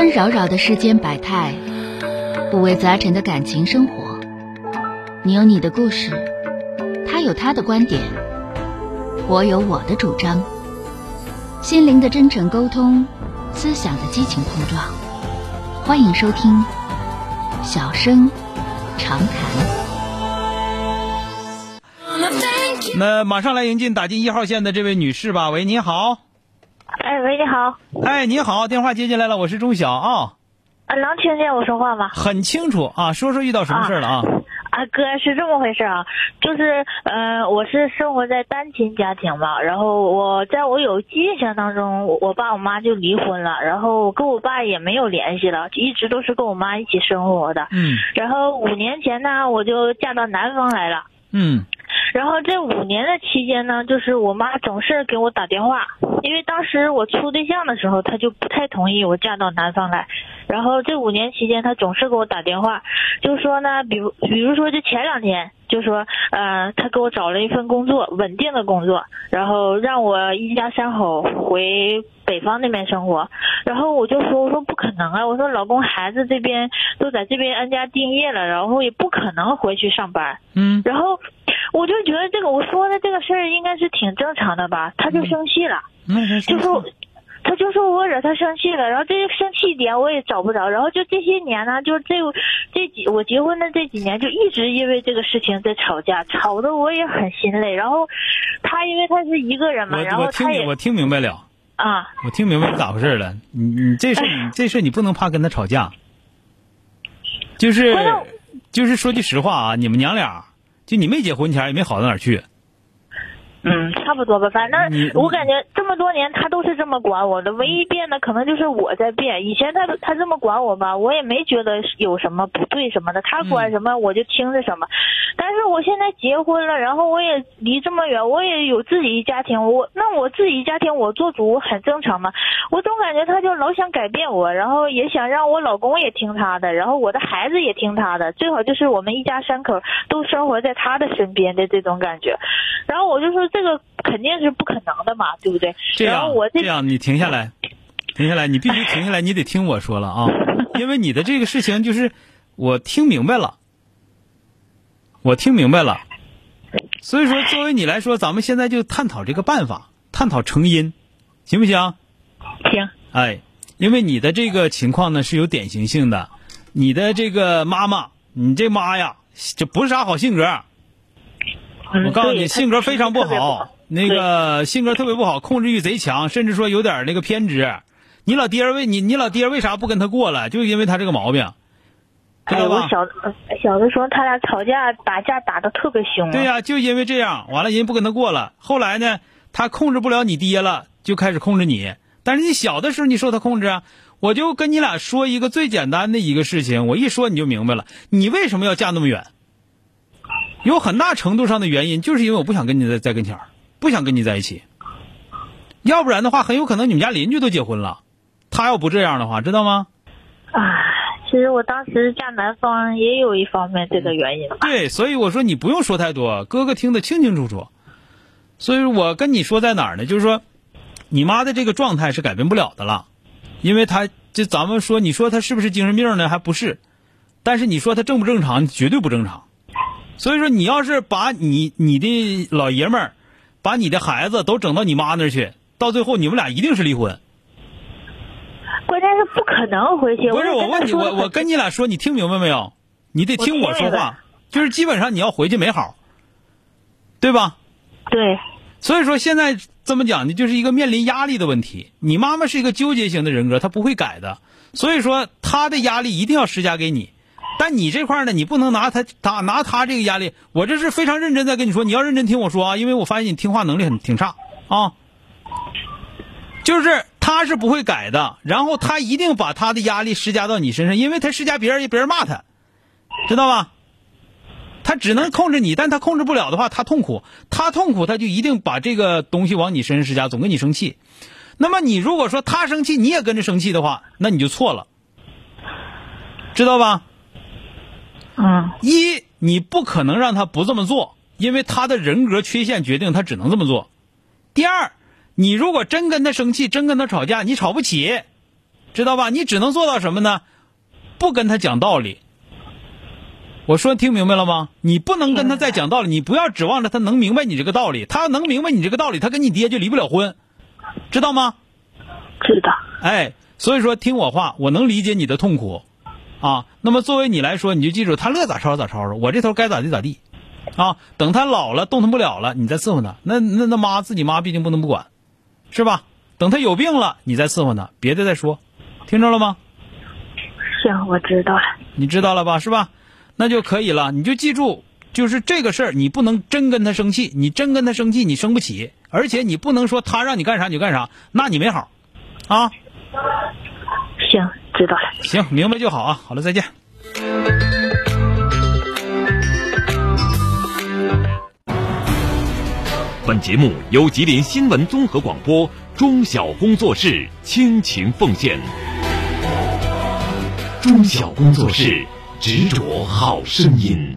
纷扰扰的世间百态，五味杂陈的感情生活。你有你的故事，他有他的观点，我有我的主张。心灵的真诚沟通，思想的激情碰撞。欢迎收听《小声长谈》。那马上来迎进打进一号线的这位女士吧。喂，你好。哎，喂，你好。哎，你好，电话接进来了，我是钟晓啊。啊，能听见我说话吗？很清楚啊，说说遇到什么事了啊？啊，哥是这么回事啊，就是呃，我是生活在单亲家庭嘛，然后我在我有印象当中，我我爸我妈就离婚了，然后跟我爸也没有联系了，一直都是跟我妈一起生活的。嗯。然后五年前呢，我就嫁到南方来了。嗯。然后这五年的期间呢，就是我妈总是给我打电话，因为当时我处对象的时候，她就不太同意我嫁到南方来。然后这五年期间，她总是给我打电话，就说呢，比如比如说就前两天，就说呃，他给我找了一份工作，稳定的工作，然后让我一家三口回北方那边生活。然后我就说，我说不可能啊，我说老公孩子这边都在这边安家定业了，然后也不可能回去上班。嗯。然后。我就觉得这个我说的这个事儿应该是挺正常的吧，他就生气了，就说，他就说我惹他生气了，然后这生气点我也找不着，然后就这些年呢，就这这几我结婚的这几年就一直因为这个事情在吵架，吵得我也很心累。然后他因为他是一个人嘛，然后他也我听明白了啊，我听明白咋回事了。你你这事 你这事你不能怕跟他吵架，就是就是说句实话啊，你们娘俩。就你没结婚前也没好到哪儿去。嗯，差不多吧，反正我感觉这么多年他都是这么管我的，唯一变的可能就是我在变。以前他他这么管我吧，我也没觉得有什么不对什么的，他管什么我就听着什么。但是我现在结婚了，然后我也离这么远，我也有自己一家庭，我那我自己一家庭我做主很正常嘛。我总感觉他就老想改变我，然后也想让我老公也听他的，然后我的孩子也听他的，最好就是我们一家三口都生活在他的身边的这种感觉。然后我就说。这个肯定是不可能的嘛，对不对？这样，我这样，你停下来，停下来，你必须停下来，你得听我说了啊，因为你的这个事情就是我听明白了，我听明白了，所以说作为你来说，咱们现在就探讨这个办法，探讨成因，行不行？行。哎，因为你的这个情况呢是有典型性的，你的这个妈妈，你这妈呀，这不是啥好性格。我告诉你，性格非常不好，那个性格特别不好，控制欲贼强，甚至说有点那个偏执。你老爹为你，你老爹为啥不跟他过了？就因为他这个毛病，知道吧？我小小的时候，他俩吵架打架打的特别凶。对呀，就因为这样，完了人不跟他过了。后来呢，他控制不了你爹了，就开始控制你。但是你小的时候，你受他控制啊。我就跟你俩说一个最简单的一个事情，我一说你就明白了。你为什么要嫁那么远？有很大程度上的原因，就是因为我不想跟你在在跟前儿，不想跟你在一起。要不然的话，很有可能你们家邻居都结婚了。他要不这样的话，知道吗？啊，其实我当时嫁男方也有一方面这个原因。对，所以我说你不用说太多，哥哥听得清清楚楚。所以我跟你说在哪儿呢？就是说，你妈的这个状态是改变不了的了，因为她就咱们说，你说她是不是精神病呢？还不是。但是你说她正不正常？绝对不正常。所以说，你要是把你你的老爷们儿，把你的孩子都整到你妈那儿去，到最后你们俩一定是离婚。关键是不可能回去。不是我问你，我我跟你俩说，你听明白没有？你得听我说话，就是基本上你要回去没好，对吧？对。所以说现在这么讲呢，就是一个面临压力的问题。你妈妈是一个纠结型的人格，她不会改的。所以说，她的压力一定要施加给你。但你这块呢，你不能拿他他拿他这个压力，我这是非常认真在跟你说，你要认真听我说啊，因为我发现你听话能力很挺差啊。就是他是不会改的，然后他一定把他的压力施加到你身上，因为他施加别人，别人骂他，知道吧？他只能控制你，但他控制不了的话，他痛苦，他痛苦，他就一定把这个东西往你身上施加，总跟你生气。那么你如果说他生气，你也跟着生气的话，那你就错了，知道吧？嗯，一你不可能让他不这么做，因为他的人格缺陷决定他只能这么做。第二，你如果真跟他生气，真跟他吵架，你吵不起，知道吧？你只能做到什么呢？不跟他讲道理。我说听明白了吗？你不能跟他再讲道理，你不要指望着他能明白你这个道理。他要能明白你这个道理，他跟你爹就离不了婚，知道吗？知道。哎，所以说听我话，我能理解你的痛苦，啊。那么作为你来说，你就记住，他乐咋吵咋吵吵，我这头该咋地咋地，啊。等他老了动弹不了了，你再伺候他。那那那妈自己妈毕竟不能不管，是吧？等他有病了，你再伺候他，别的再说，听着了吗？行，我知道了。你知道了吧？是吧？那就可以了，你就记住，就是这个事儿，你不能真跟他生气，你真跟他生气，你生不起，而且你不能说他让你干啥你就干啥，那你没好，啊？行，知道了。行，明白就好啊。好了，再见。本节目由吉林新闻综合广播中小工作室倾情奉献。中小工作室。执着好声音。